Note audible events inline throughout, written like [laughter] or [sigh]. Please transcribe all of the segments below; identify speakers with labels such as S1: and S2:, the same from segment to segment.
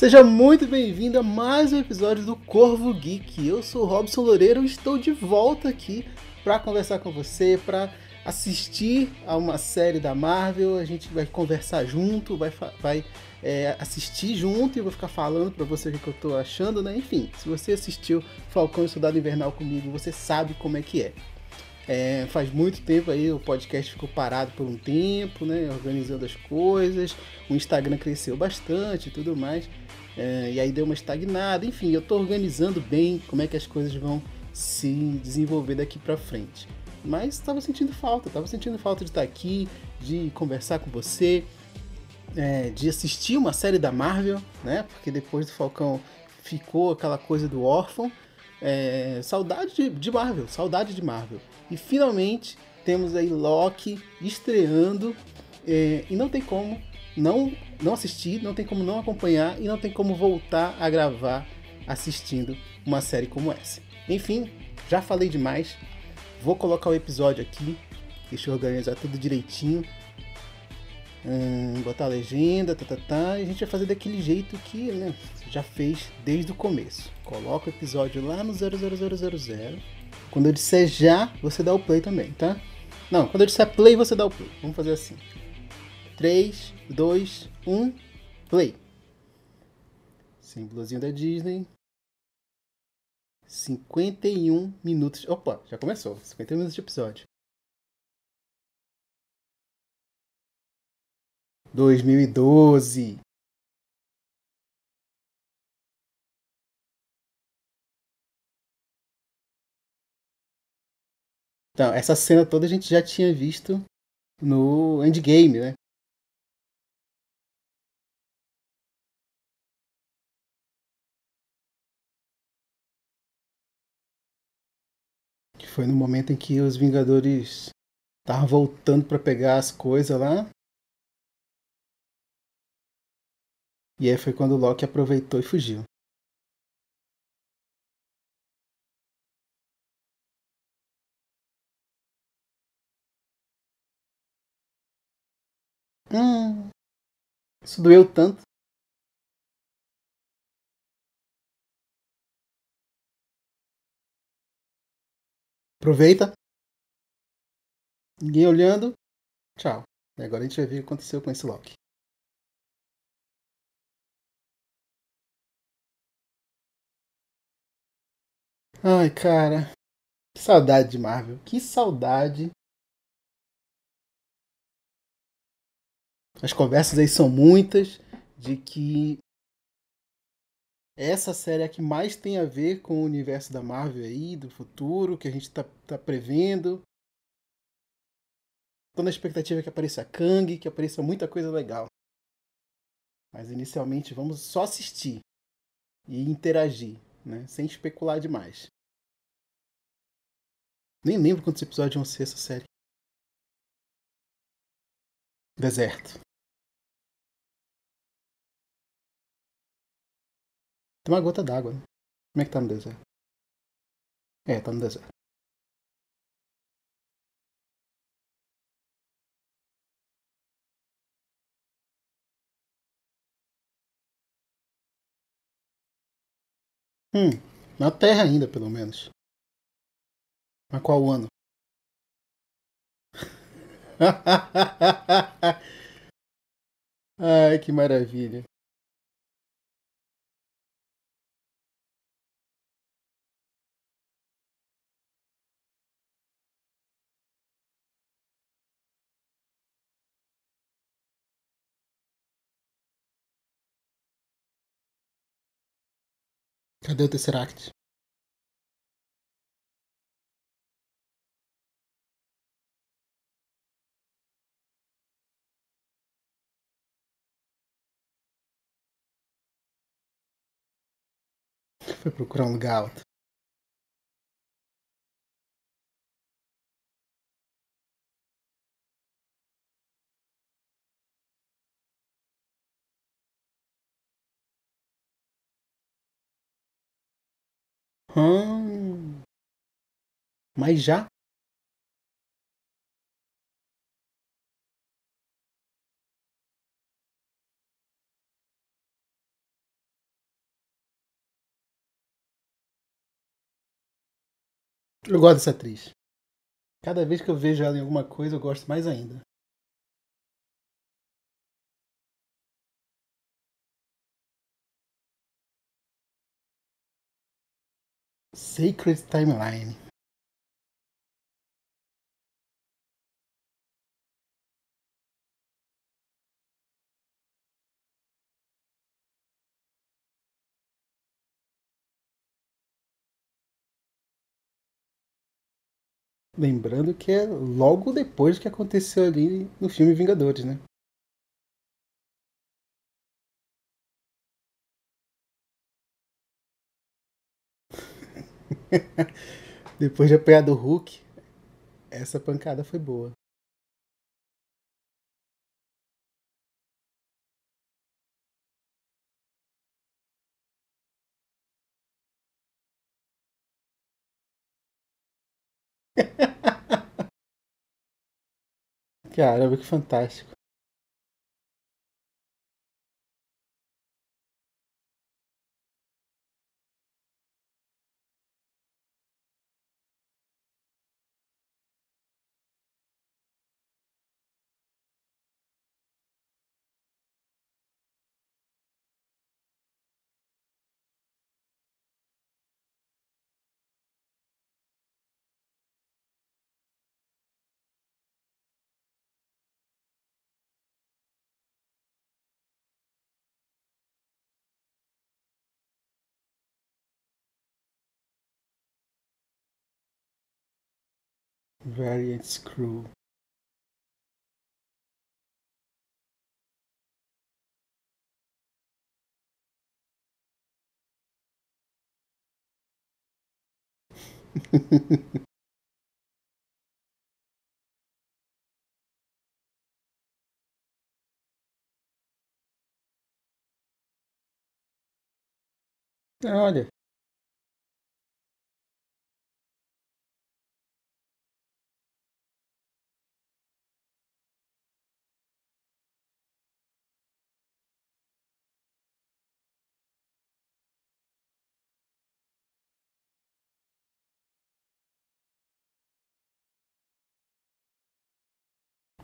S1: Seja muito bem-vindo a mais um episódio do Corvo Geek. Eu sou Robson Loureiro e estou de volta aqui para conversar com você, para assistir a uma série da Marvel. A gente vai conversar junto, vai, vai é, assistir junto e vou ficar falando para você o que eu estou achando, né? Enfim, se você assistiu Falcão e Soldado Invernal comigo, você sabe como é que é. É, faz muito tempo aí o podcast ficou parado por um tempo, né? Organizando as coisas. O Instagram cresceu bastante e tudo mais. É, e aí deu uma estagnada. Enfim, eu estou organizando bem como é que as coisas vão se desenvolver daqui para frente. Mas estava sentindo falta, estava sentindo falta de estar aqui, de conversar com você, é, de assistir uma série da Marvel, né? Porque depois do Falcão ficou aquela coisa do órfão. É, saudade de, de, Marvel, saudade de Marvel. E finalmente temos aí Loki estreando é, e não tem como não não assistir, não tem como não acompanhar e não tem como voltar a gravar assistindo uma série como essa. Enfim, já falei demais. Vou colocar o episódio aqui. Deixa eu organizar tudo direitinho. Hum, botar a legenda, tá, tá, tá, e a gente vai fazer daquele jeito que né, já fez desde o começo. Coloca o episódio lá no 00000. Quando eu disser já, você dá o play também, tá? Não, quando eu disser play, você dá o play. Vamos fazer assim. 3, 2, 1, play. Símbolozinho da Disney. 51 minutos. Opa, já começou. 51 minutos de episódio. 2012. Então, essa cena toda a gente já tinha visto no Endgame, né? Que foi no momento em que os Vingadores estavam voltando para pegar as coisas lá. E aí foi quando o Loki aproveitou e fugiu. Isso doeu tanto. Aproveita. Ninguém olhando. Tchau. E agora a gente vai ver o que aconteceu com esse Loki. Ai, cara. Que saudade de Marvel. Que saudade. As conversas aí são muitas de que essa série é a que mais tem a ver com o universo da Marvel aí, do futuro, que a gente tá, tá prevendo. Tô na expectativa que apareça Kang, que apareça muita coisa legal. Mas inicialmente vamos só assistir e interagir, né? sem especular demais. Nem lembro quantos episódios vão ser essa série. Deserto. Tem uma gota d'água. Né? Como é que tá no deserto? É, tá no deserto. Hum, na Terra ainda, pelo menos. Mas qual ano? [laughs] Ai, que maravilha. Cadê o Tesseract? Foi procurar um lugar alto. Hum, mas já? Eu gosto dessa atriz. Cada vez que eu vejo ela em alguma coisa, eu gosto mais ainda. Sacred Timeline. Lembrando que é logo depois que aconteceu ali no filme Vingadores, né? [laughs] depois de apanhar do Hulk, essa pancada foi boa. [laughs] Caramba, que fantástico. Variant Screw. [laughs] Olha,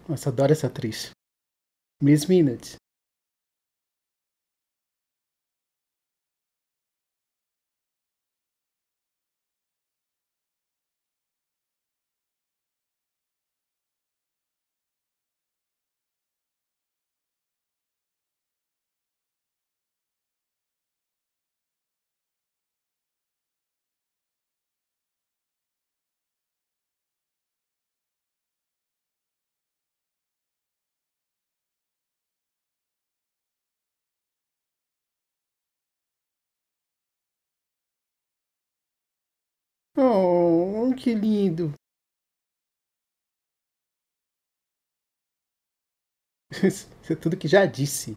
S1: nossa, adoro essa atriz. Miss Minutes. Oh, que lindo. [laughs] Isso é tudo que já disse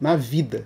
S1: na vida.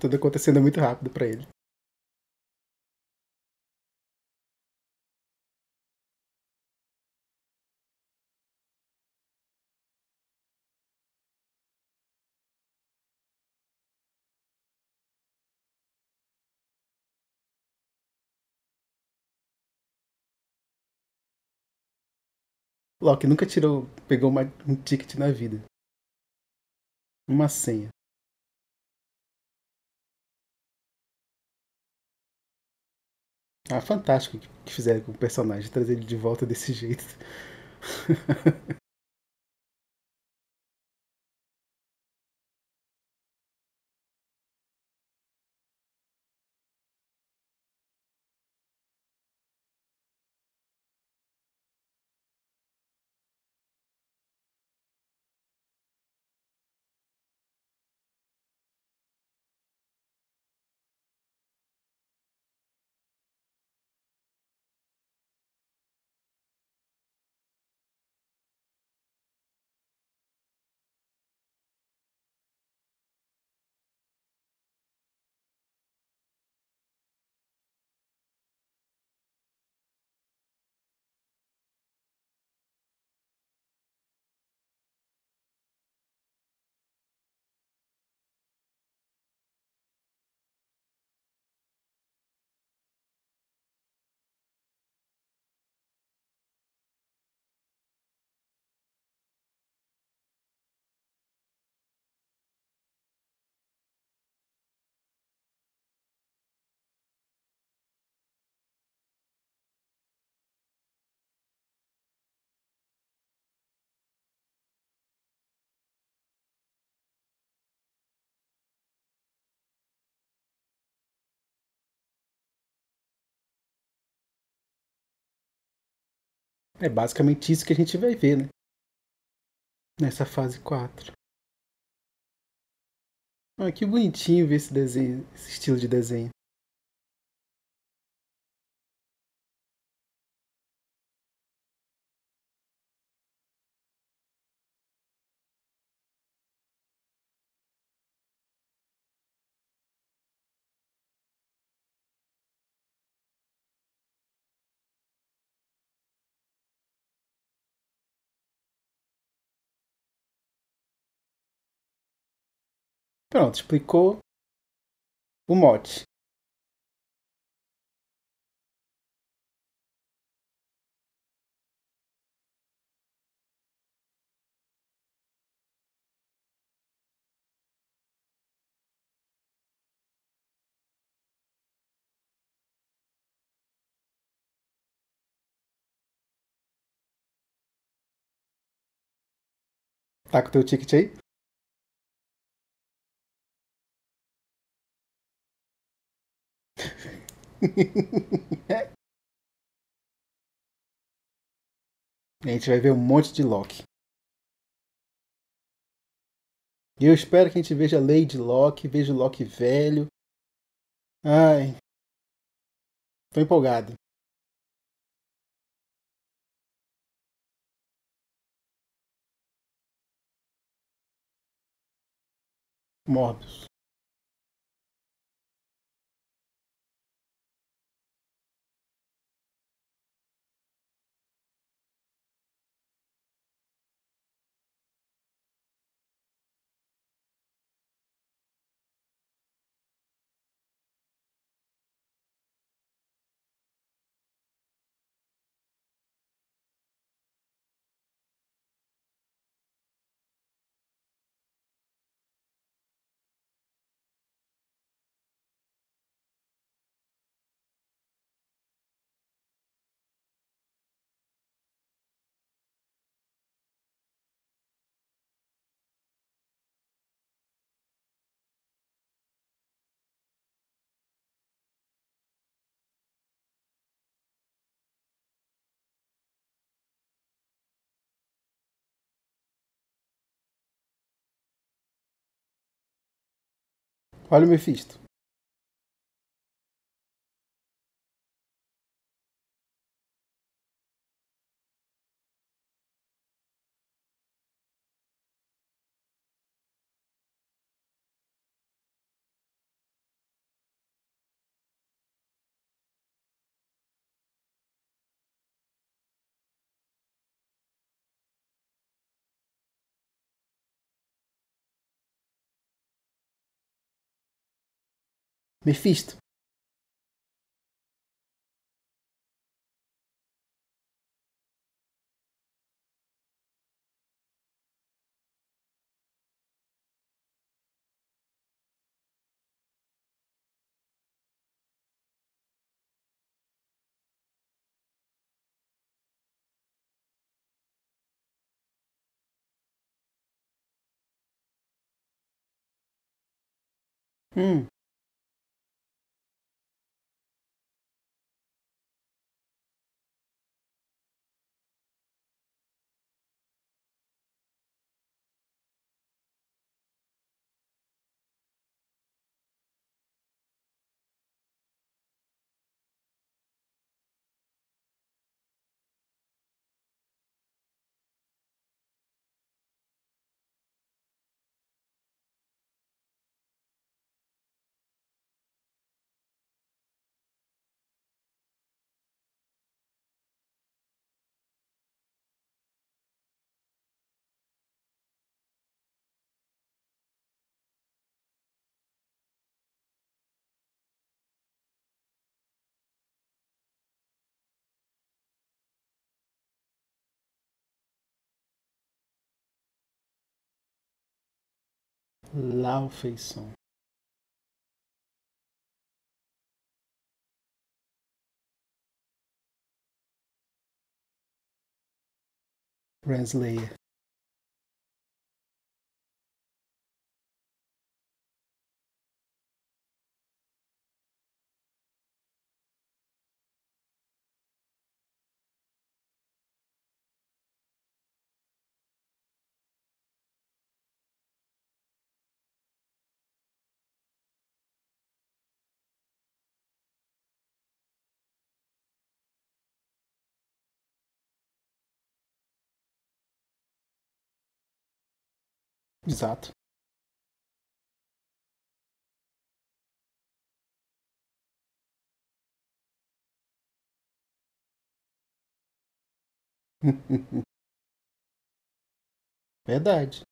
S1: Tudo acontecendo muito rápido para ele. Loki nunca tirou, pegou uma, um ticket na vida. Uma senha. Ah, fantástico que fizeram com o personagem, trazer ele de volta desse jeito. [laughs] É basicamente isso que a gente vai ver, né? Nessa fase 4. Ah, que bonitinho ver esse desenho, esse estilo de desenho. Pronto, explicou o mote. Tá com teu ticket aí? [laughs] a gente vai ver um monte de Loki. E eu espero que a gente veja Lady Loki, veja o Loki velho. Ai. Tô empolgado. Morbius. Olha o Mephisto. Mephisto. Hum. Laufeição Translate. Exato. [laughs] Verdade.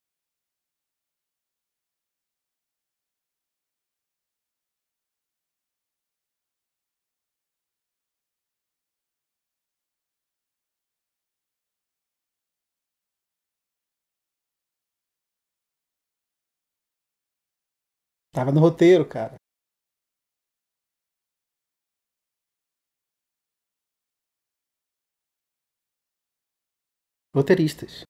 S1: Tava no roteiro, cara. Roteiristas.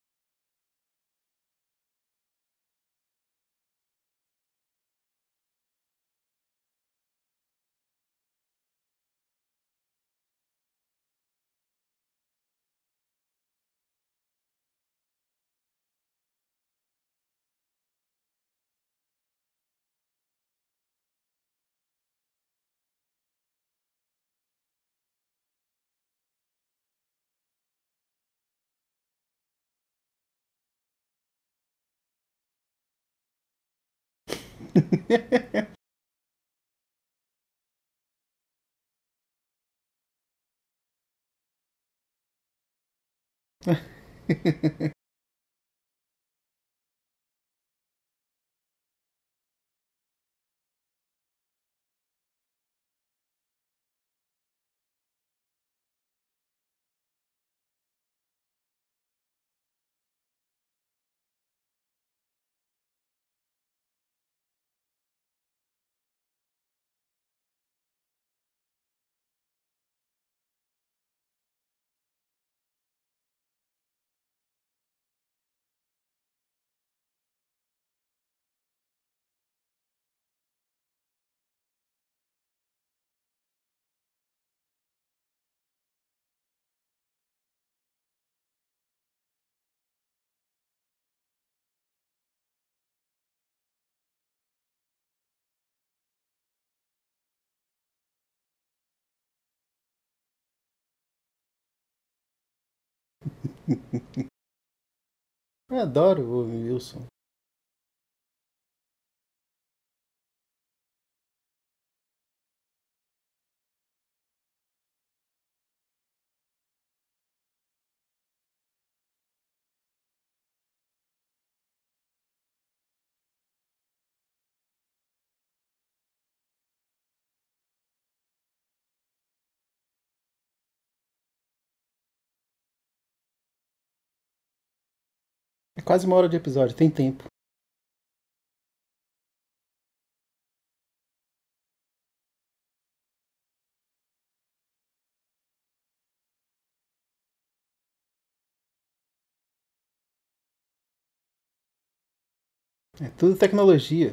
S1: Ha, ha, ha, ha. [laughs] Eu adoro o Wilson. É quase uma hora de episódio, tem tempo. É tudo tecnologia.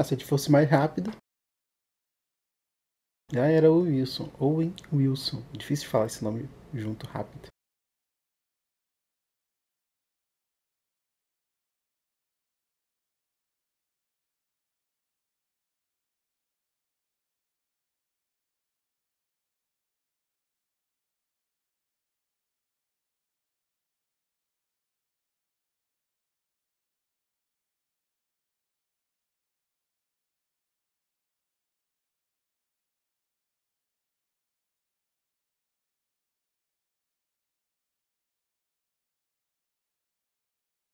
S1: Ah, se ele fosse mais rápido. Já era o Wilson. Owen Wilson. Difícil falar esse nome junto rápido.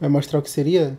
S1: Vai mostrar o que seria?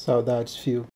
S1: so that's few.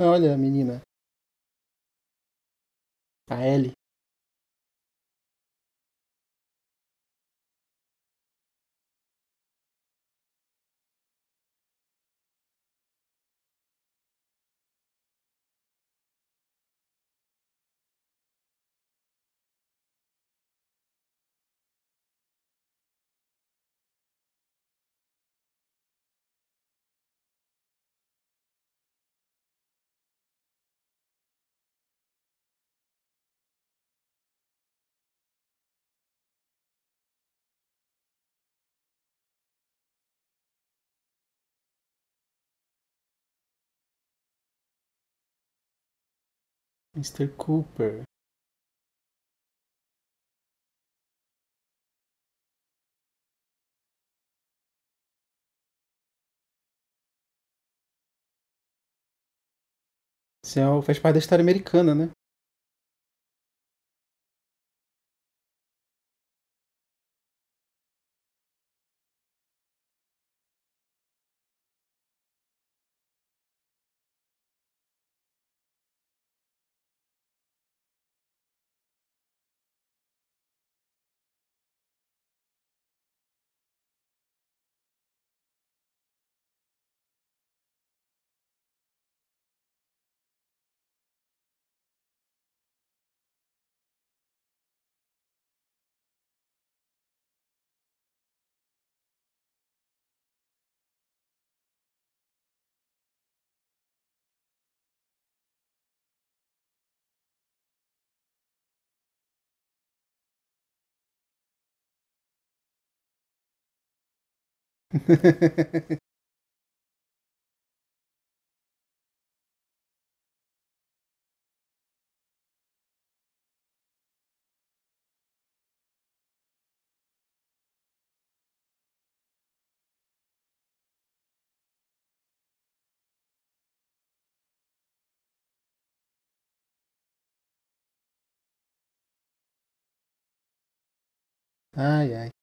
S1: Olha, menina. A Ellie. Mr. Cooper. Isso é, faz parte da história americana, né? Ai, [laughs] ai.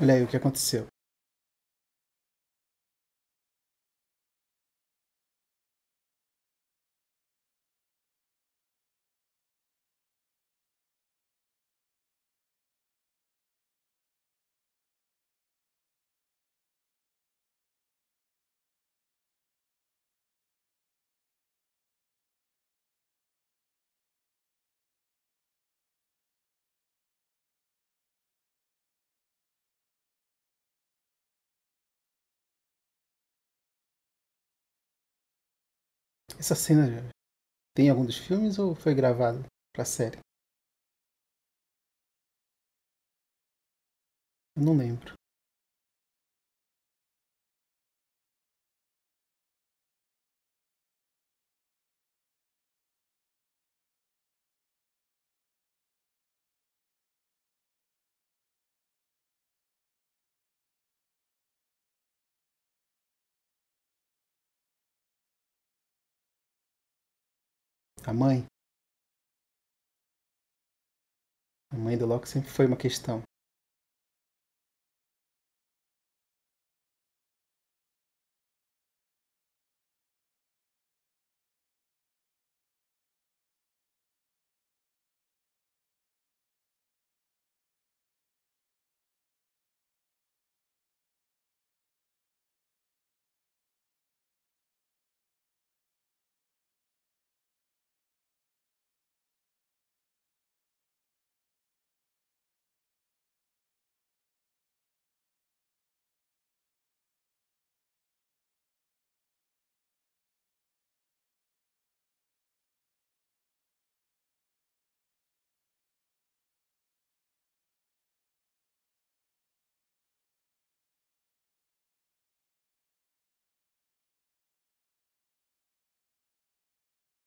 S1: Olha aí o que aconteceu. Essa cena tem em algum dos filmes ou foi gravado pra série? Eu não lembro. A mãe? A mãe do Loki sempre foi uma questão.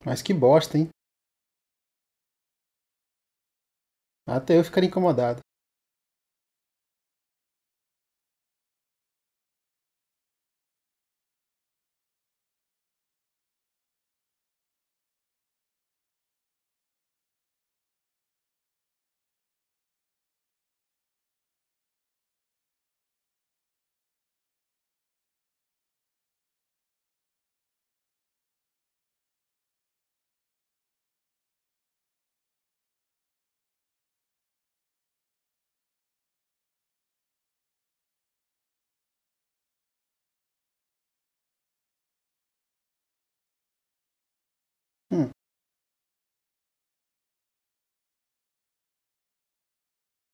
S1: Mas que bosta, hein? Até eu ficar incomodado.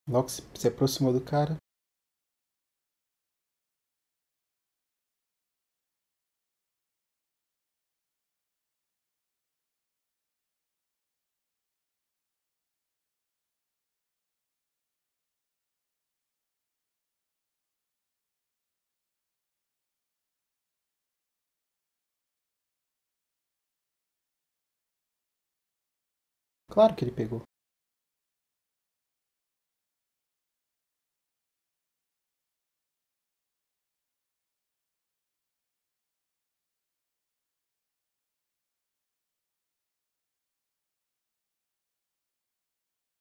S1: Logo se, se aproximou do cara. Claro que ele pegou.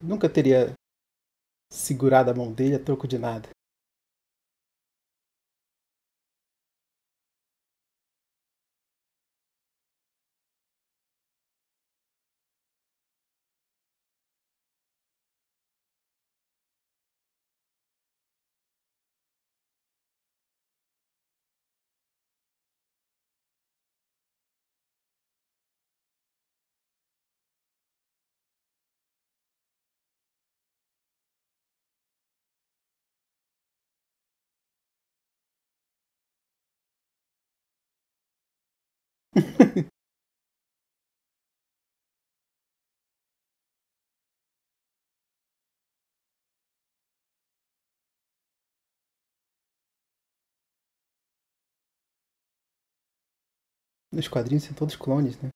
S1: Nunca teria segurado a mão dele a troco de nada. Nos quadrinhos são todos clones, né?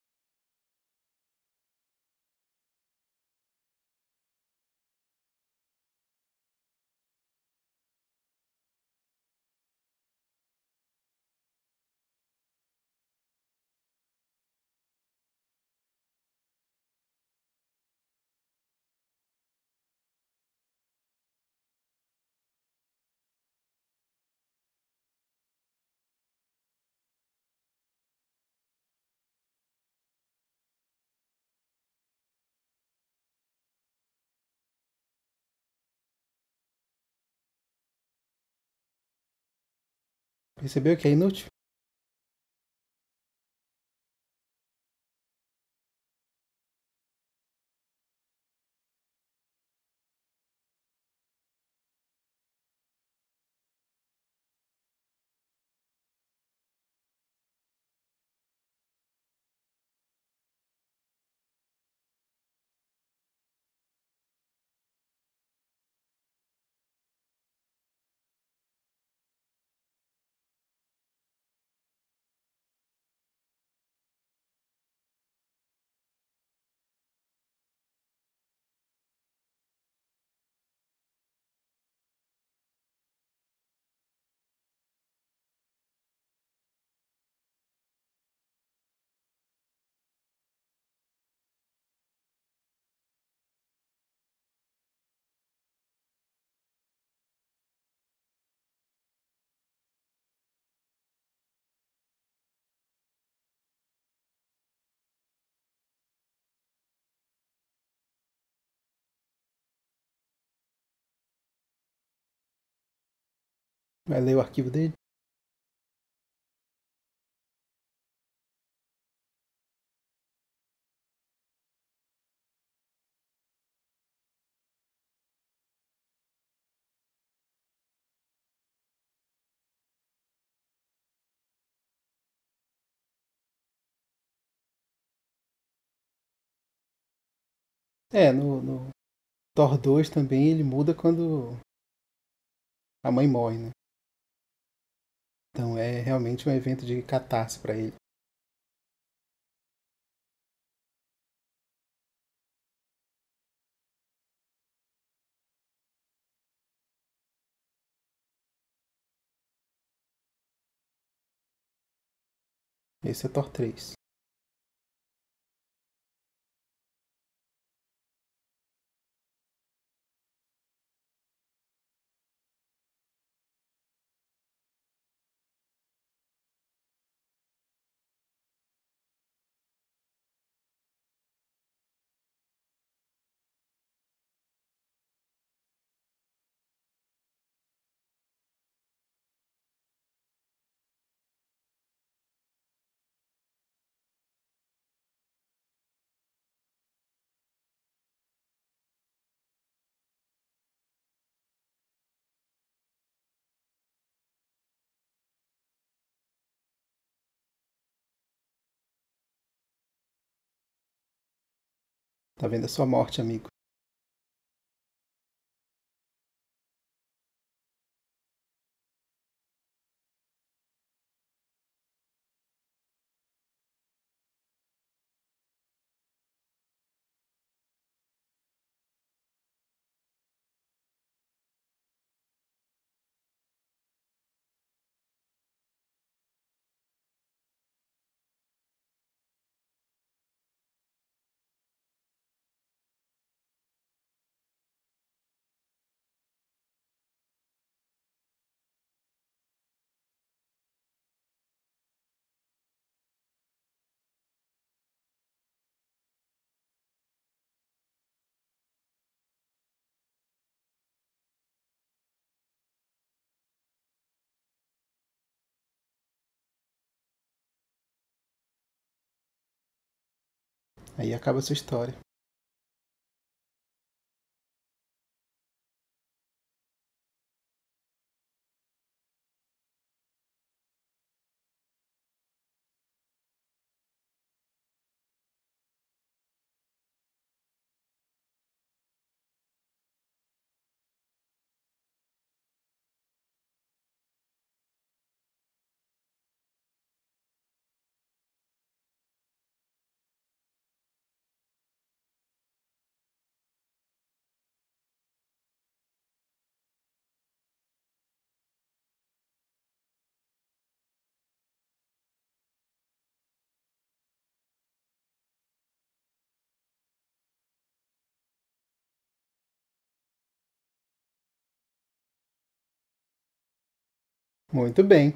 S1: Percebeu que é inútil? Vai ler o arquivo dele? É, no, no Thor 2 também ele muda quando a mãe morre, né? Então é realmente um evento de catarse para ele. Esse é Thor 3. Tá vendo a sua morte, amigo? Aí acaba a sua história. Muito bem.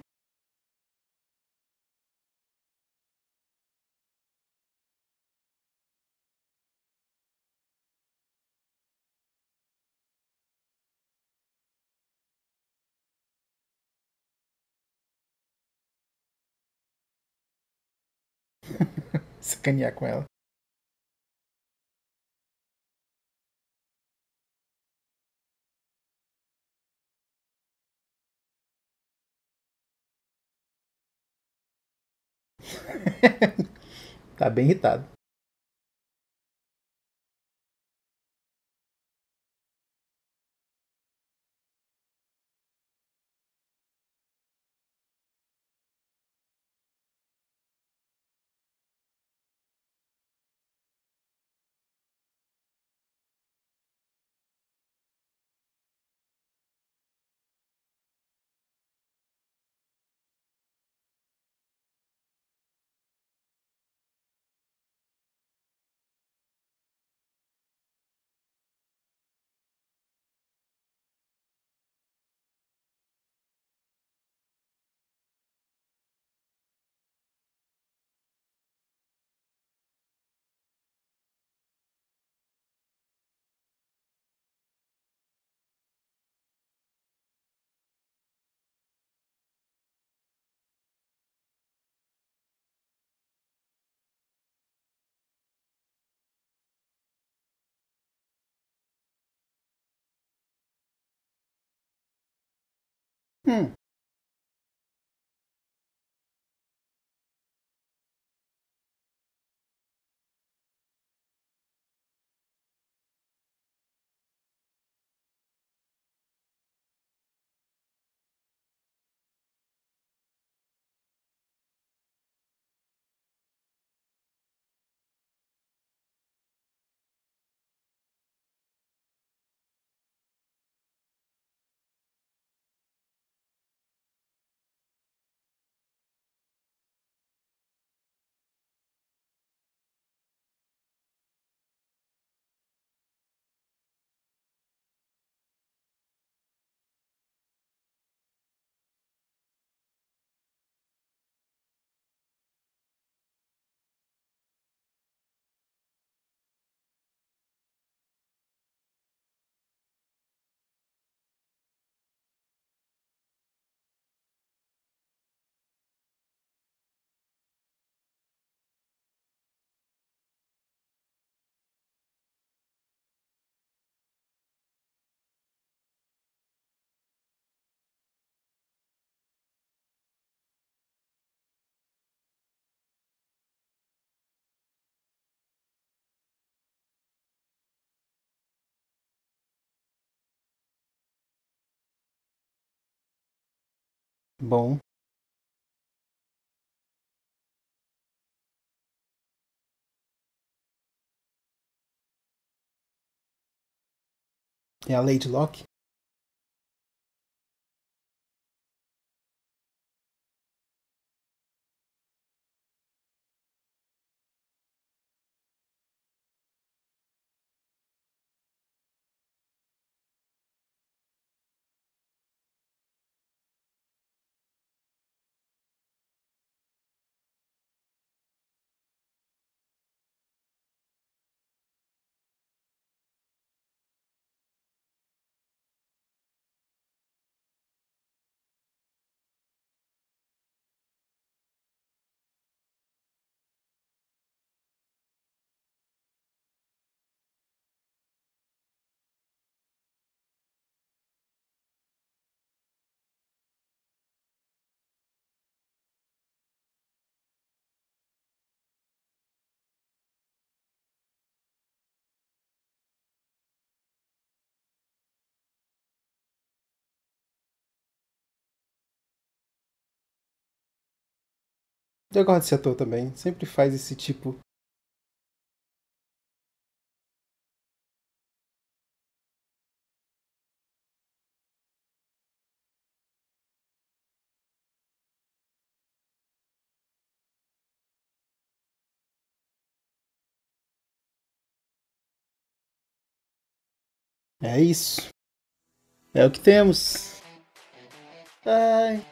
S1: [laughs] Sacanear com ela. [laughs] tá bem irritado. Hum. Bom. É a Lady Locke? Eu gosto desse ator também. Sempre faz esse tipo. É isso. É o que temos. Ai,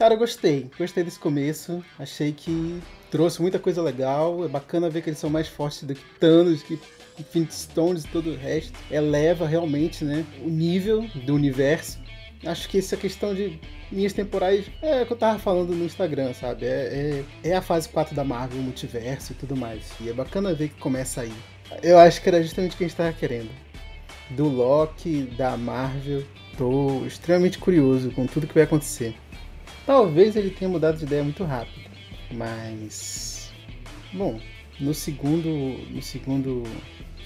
S1: Cara, eu gostei. Gostei desse começo. Achei que trouxe muita coisa legal. É bacana ver que eles são mais fortes do que Thanos, que Infinite Stones e todo o resto. Eleva realmente né, o nível do universo. acho que essa questão de linhas temporais é o que eu tava falando no Instagram, sabe? É, é, é, a fase 4 da Marvel, multiverso e tudo mais. E é bacana ver que começa aí. Eu acho que era justamente o que a gente tava querendo. Do Loki, da Marvel. Tô extremamente curioso com tudo que vai acontecer. Talvez ele tenha mudado de ideia muito rápido. Mas. Bom, no segundo. No segundo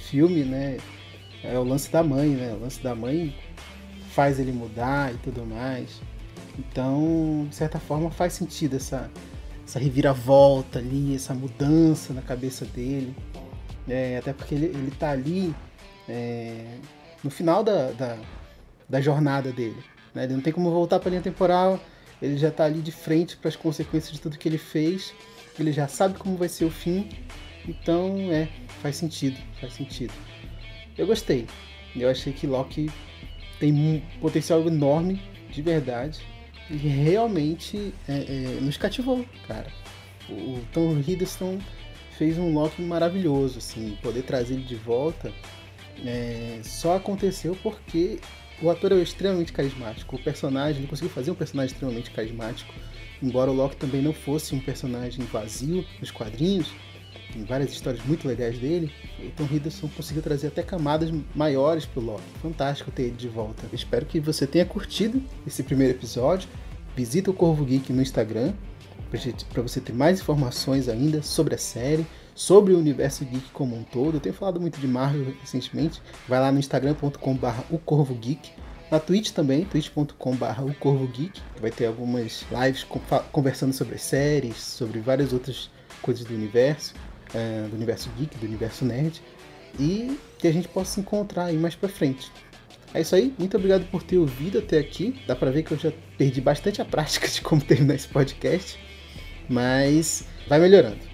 S1: filme, né? É o lance da mãe, né? O lance da mãe faz ele mudar e tudo mais. Então, de certa forma, faz sentido essa, essa reviravolta ali, essa mudança na cabeça dele. É, até porque ele, ele tá ali é, no final da, da, da jornada dele. Né? Ele não tem como voltar para linha temporal, ele já tá ali de frente para as consequências de tudo que ele fez, ele já sabe como vai ser o fim. Então, é, faz sentido, faz sentido. Eu gostei. Eu achei que Loki tem um potencial enorme, de verdade. E realmente é, é, nos cativou, cara. O, Tom Hiddleston fez um Loki maravilhoso, assim. Poder trazer ele de volta é, só aconteceu porque o ator é extremamente carismático. O personagem, ele conseguiu fazer um personagem extremamente carismático. Embora o Loki também não fosse um personagem vazio nos quadrinhos, tem várias histórias muito legais dele. O Tom Hiddleston conseguiu trazer até camadas maiores pro Loki. Fantástico ter ele de volta. Espero que você tenha curtido esse primeiro episódio. Visita o Corvo Geek no Instagram para você ter mais informações ainda sobre a série, sobre o universo geek como um todo. Eu tenho falado muito de Marvel recentemente. Vai lá no instagram.com.br o Corvo Geek. Na Twitch também, twitch.com.br o Corvo Geek. Vai ter algumas lives conversando sobre séries, sobre várias outras coisas do universo é, do universo geek, do universo nerd, e que a gente possa se encontrar aí mais pra frente. É isso aí, muito obrigado por ter ouvido até aqui. Dá pra ver que eu já perdi bastante a prática de como terminar esse podcast, mas vai melhorando.